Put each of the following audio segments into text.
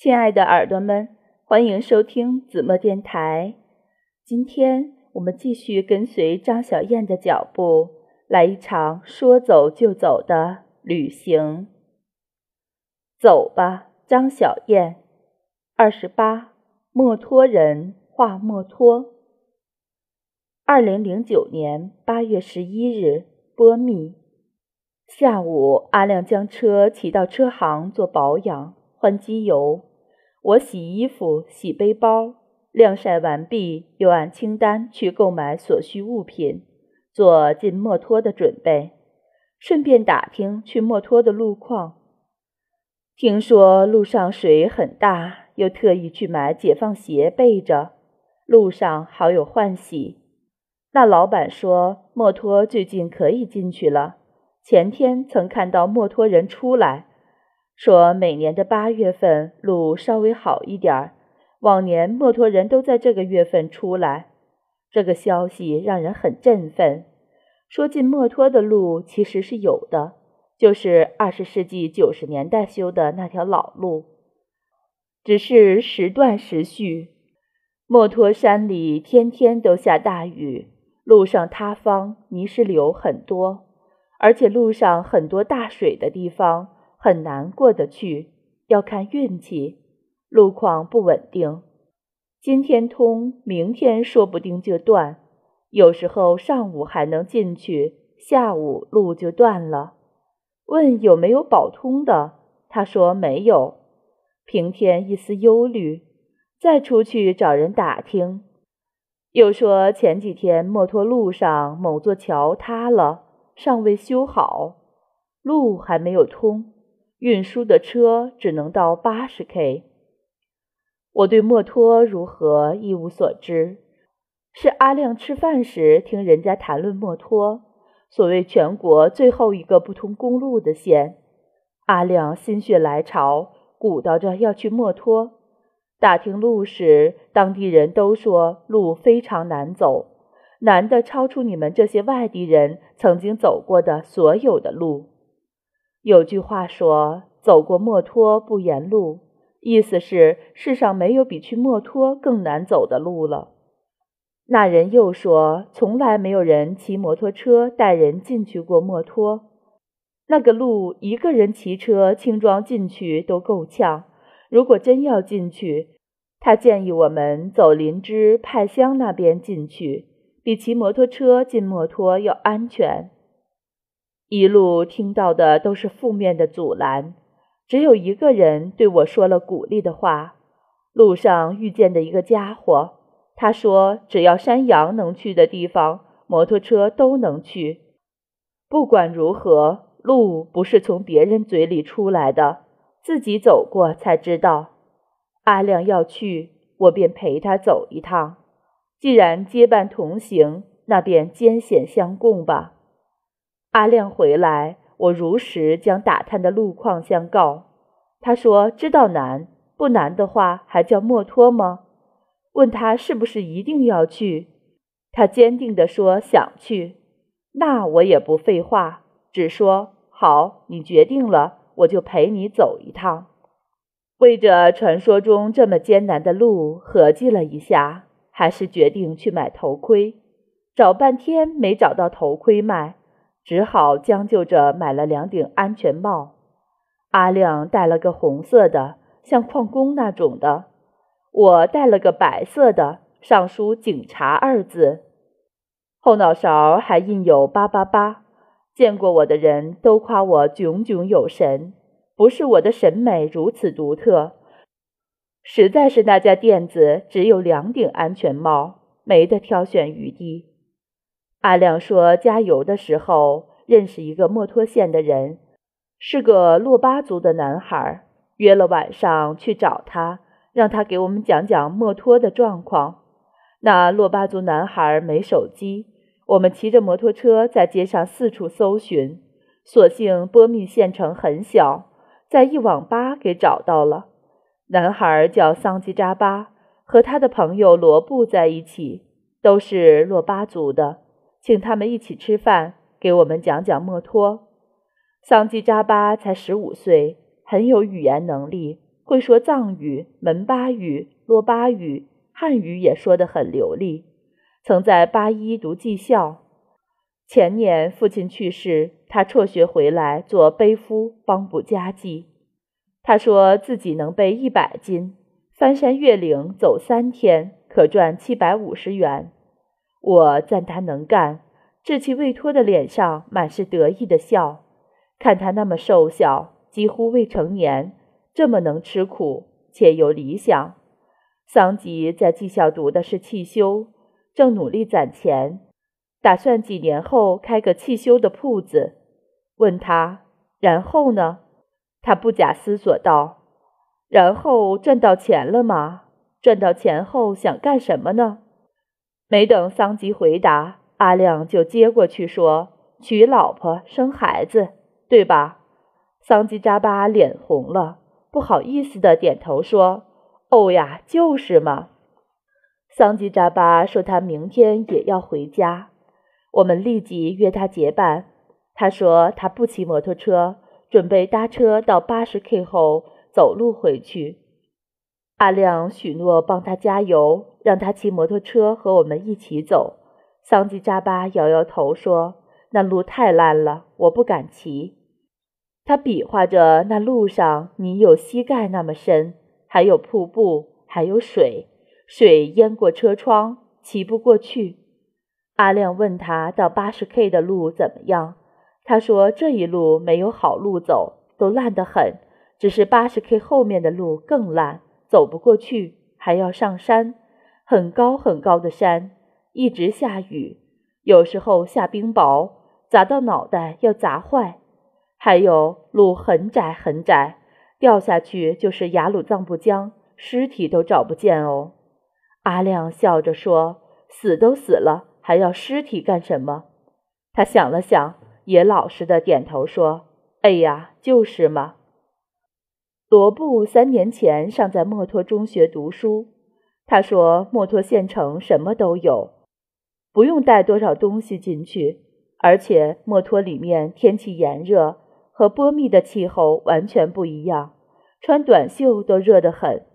亲爱的耳朵们，欢迎收听子墨电台。今天我们继续跟随张小燕的脚步，来一场说走就走的旅行。走吧，张小燕。二十八，墨脱人画墨脱。二零零九年八月十一日，波密。下午，阿亮将车骑到车行做保养，换机油。我洗衣服、洗背包，晾晒完毕，又按清单去购买所需物品，做进墨脱的准备，顺便打听去墨脱的路况。听说路上水很大，又特意去买解放鞋备着，路上好有换洗。那老板说墨脱最近可以进去了，前天曾看到墨脱人出来。说每年的八月份路稍微好一点儿，往年墨脱人都在这个月份出来。这个消息让人很振奋。说进墨脱的路其实是有的，就是二十世纪九十年代修的那条老路，只是时断时续。墨脱山里天天都下大雨，路上塌方、泥石流很多，而且路上很多大水的地方。很难过得去，要看运气，路况不稳定。今天通，明天说不定就断。有时候上午还能进去，下午路就断了。问有没有保通的，他说没有。平添一丝忧虑，再出去找人打听。又说前几天墨脱路上某座桥塌了，尚未修好，路还没有通。运输的车只能到八十 K。我对墨脱如何一无所知，是阿亮吃饭时听人家谈论墨脱，所谓全国最后一个不通公路的县。阿亮心血来潮，鼓捣着要去墨脱。打听路时，当地人都说路非常难走，难的超出你们这些外地人曾经走过的所有的路。有句话说：“走过墨脱不言路”，意思是世上没有比去墨脱更难走的路了。那人又说：“从来没有人骑摩托车带人进去过墨脱，那个路一个人骑车轻装进去都够呛。如果真要进去，他建议我们走林芝派乡那边进去，比骑摩托车进墨脱要安全。”一路听到的都是负面的阻拦，只有一个人对我说了鼓励的话。路上遇见的一个家伙，他说：“只要山羊能去的地方，摩托车都能去。不管如何，路不是从别人嘴里出来的，自己走过才知道。”阿亮要去，我便陪他走一趟。既然结伴同行，那便艰险相共吧。阿亮回来，我如实将打探的路况相告。他说：“知道难，不难的话还叫墨脱吗？”问他是不是一定要去，他坚定地说想去。那我也不废话，只说好，你决定了，我就陪你走一趟。为着传说中这么艰难的路，合计了一下，还是决定去买头盔。找半天没找到头盔卖。只好将就着买了两顶安全帽。阿亮戴了个红色的，像矿工那种的；我戴了个白色的，上书“警察”二字，后脑勺还印有“八八八”。见过我的人都夸我炯炯有神，不是我的审美如此独特，实在是那家店子只有两顶安全帽，没得挑选余地。阿亮说：“加油的时候认识一个墨脱县的人，是个洛巴族的男孩，约了晚上去找他，让他给我们讲讲墨脱的状况。那洛巴族男孩没手机，我们骑着摩托车在街上四处搜寻，所幸波密县城很小，在一网吧给找到了。男孩叫桑吉扎巴，和他的朋友罗布在一起，都是洛巴族的。”请他们一起吃饭，给我们讲讲墨脱。桑基扎巴才十五岁，很有语言能力，会说藏语、门巴语、珞巴语，汉语也说得很流利。曾在八一读技校。前年父亲去世，他辍学回来做背夫，帮补家计。他说自己能背一百斤，翻山越岭走三天，可赚七百五十元。我赞他能干，稚气未脱的脸上满是得意的笑。看他那么瘦小，几乎未成年，这么能吃苦，且有理想。桑吉在技校读的是汽修，正努力攒钱，打算几年后开个汽修的铺子。问他，然后呢？他不假思索道：“然后赚到钱了吗？赚到钱后想干什么呢？”没等桑吉回答，阿亮就接过去说：“娶老婆，生孩子。”对吧？桑吉扎巴脸红了，不好意思的点头说：“哦呀，就是嘛。”桑吉扎巴说他明天也要回家，我们立即约他结伴。他说他不骑摩托车，准备搭车到八十 K 后走路回去。阿亮许诺帮他加油，让他骑摩托车和我们一起走。桑吉扎巴摇摇头说：“那路太烂了，我不敢骑。”他比划着，那路上泥有膝盖那么深，还有瀑布，还有水，水淹过车窗，骑不过去。阿亮问他到八十 K 的路怎么样？他说这一路没有好路走，都烂得很，只是八十 K 后面的路更烂，走不过去，还要上山，很高很高的山，一直下雨，有时候下冰雹，砸到脑袋要砸坏。还有路很窄很窄，掉下去就是雅鲁藏布江，尸体都找不见哦。阿亮笑着说：“死都死了，还要尸体干什么？”他想了想，也老实的点头说：“哎呀，就是嘛。”罗布三年前尚在墨脱中学读书，他说墨脱县城什么都有，不用带多少东西进去，而且墨脱里面天气炎热。和波密的气候完全不一样，穿短袖都热得很。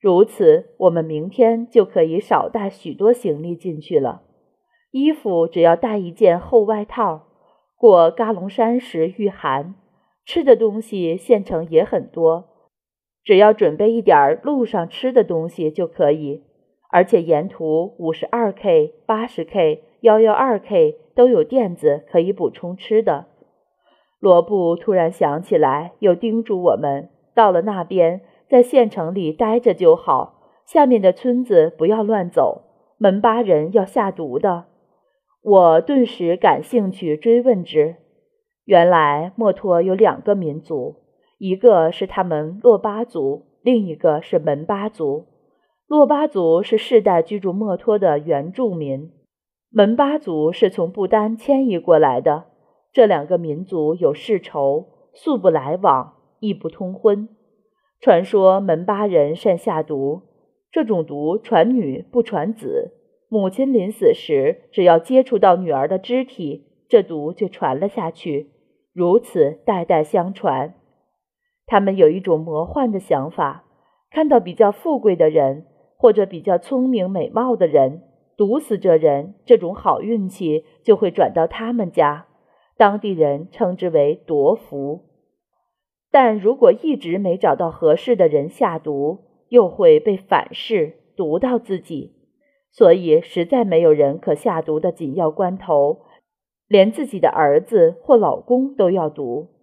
如此，我们明天就可以少带许多行李进去了。衣服只要带一件厚外套，过嘎隆山时御寒。吃的东西县城也很多，只要准备一点路上吃的东西就可以。而且沿途五十二 K、八十 K、幺幺二 K 都有垫子可以补充吃的。罗布突然想起来，又叮嘱我们：到了那边，在县城里待着就好，下面的村子不要乱走，门巴人要下毒的。我顿时感兴趣，追问之：原来墨脱有两个民族，一个是他们洛巴族，另一个是门巴族。洛巴族是世代居住墨脱的原住民，门巴族是从不丹迁移过来的。这两个民族有世仇，素不来往，亦不通婚。传说门巴人善下毒，这种毒传女不传子。母亲临死时，只要接触到女儿的肢体，这毒就传了下去，如此代代相传。他们有一种魔幻的想法：看到比较富贵的人，或者比较聪明美貌的人，毒死这人，这种好运气就会转到他们家。当地人称之为夺福，但如果一直没找到合适的人下毒，又会被反噬毒到自己，所以实在没有人可下毒的紧要关头，连自己的儿子或老公都要毒。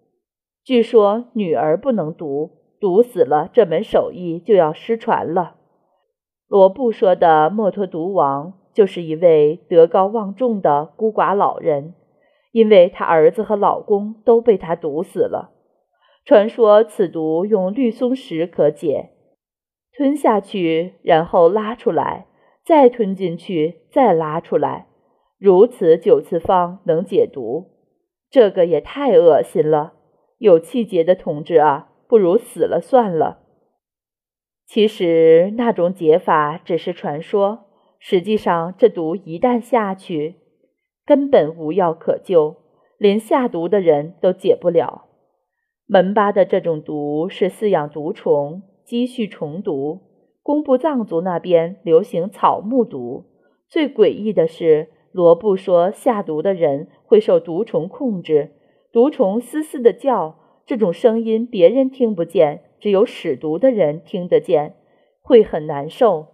据说女儿不能毒，毒死了这门手艺就要失传了。罗布说的墨脱毒王，就是一位德高望重的孤寡老人。因为他儿子和老公都被他毒死了。传说此毒用绿松石可解，吞下去，然后拉出来，再吞进去，再拉出来，如此九次方能解毒。这个也太恶心了！有气节的同志啊，不如死了算了。其实那种解法只是传说，实际上这毒一旦下去，根本无药可救，连下毒的人都解不了。门巴的这种毒是饲养毒虫，积蓄虫毒，工部藏族那边流行草木毒。最诡异的是，罗布说下毒的人会受毒虫控制，毒虫嘶嘶的叫，这种声音别人听不见，只有使毒的人听得见，会很难受。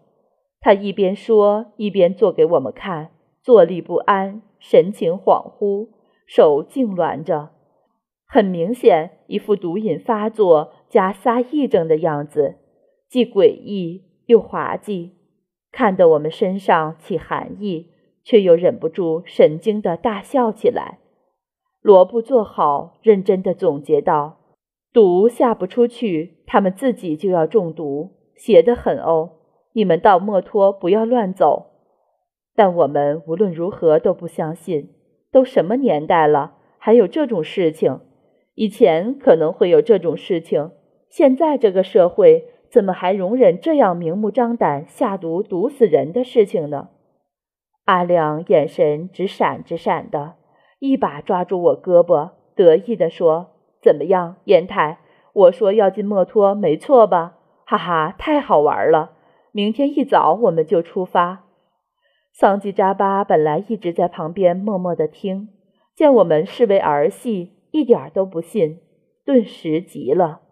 他一边说，一边做给我们看，坐立不安，神情恍惚，手痉挛着。很明显，一副毒瘾发作加撒癔症的样子，既诡异又滑稽，看得我们身上起寒意，却又忍不住神经的大笑起来。罗布做好，认真的总结道：“毒下不出去，他们自己就要中毒，邪得很哦。你们到墨脱不要乱走。”但我们无论如何都不相信，都什么年代了，还有这种事情。以前可能会有这种事情，现在这个社会怎么还容忍这样明目张胆下毒毒死人的事情呢？阿亮眼神直闪直闪的，一把抓住我胳膊，得意地说：“怎么样，严太？我说要进墨脱，没错吧？哈哈，太好玩了！明天一早我们就出发。”桑吉扎巴本来一直在旁边默默地听，见我们视为儿戏。一点都不信，顿时急了。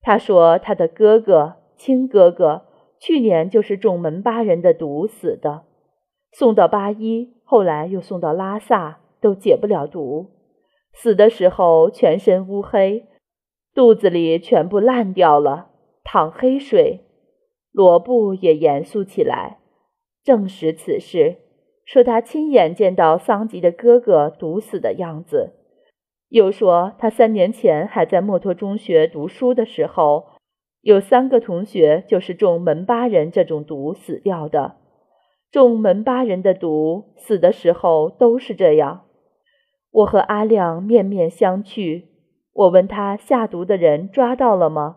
他说：“他的哥哥、亲哥哥去年就是中门巴人的毒死的，送到巴依，后来又送到拉萨，都解不了毒。死的时候全身乌黑，肚子里全部烂掉了，淌黑水。”罗布也严肃起来，证实此事，说他亲眼见到桑吉的哥哥毒死的样子。又说，他三年前还在墨脱中学读书的时候，有三个同学就是中门巴人这种毒死掉的。中门巴人的毒死的时候都是这样。我和阿亮面面相觑。我问他下毒的人抓到了吗？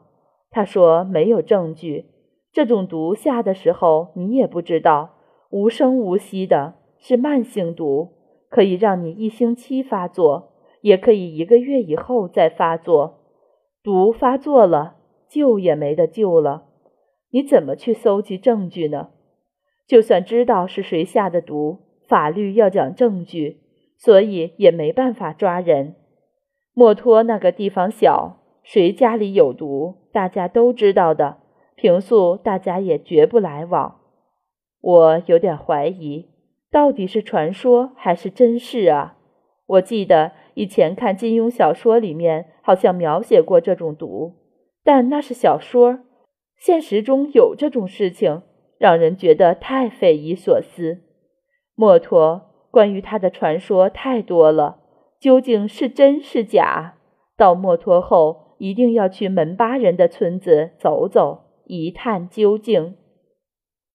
他说没有证据。这种毒下的时候你也不知道，无声无息的，是慢性毒，可以让你一星期发作。也可以一个月以后再发作，毒发作了，救也没得救了。你怎么去搜集证据呢？就算知道是谁下的毒，法律要讲证据，所以也没办法抓人。墨脱那个地方小，谁家里有毒，大家都知道的。平素大家也绝不来往。我有点怀疑，到底是传说还是真事啊？我记得。以前看金庸小说里面好像描写过这种毒，但那是小说，现实中有这种事情，让人觉得太匪夷所思。墨脱关于他的传说太多了，究竟是真是假？到墨脱后一定要去门巴人的村子走走，一探究竟。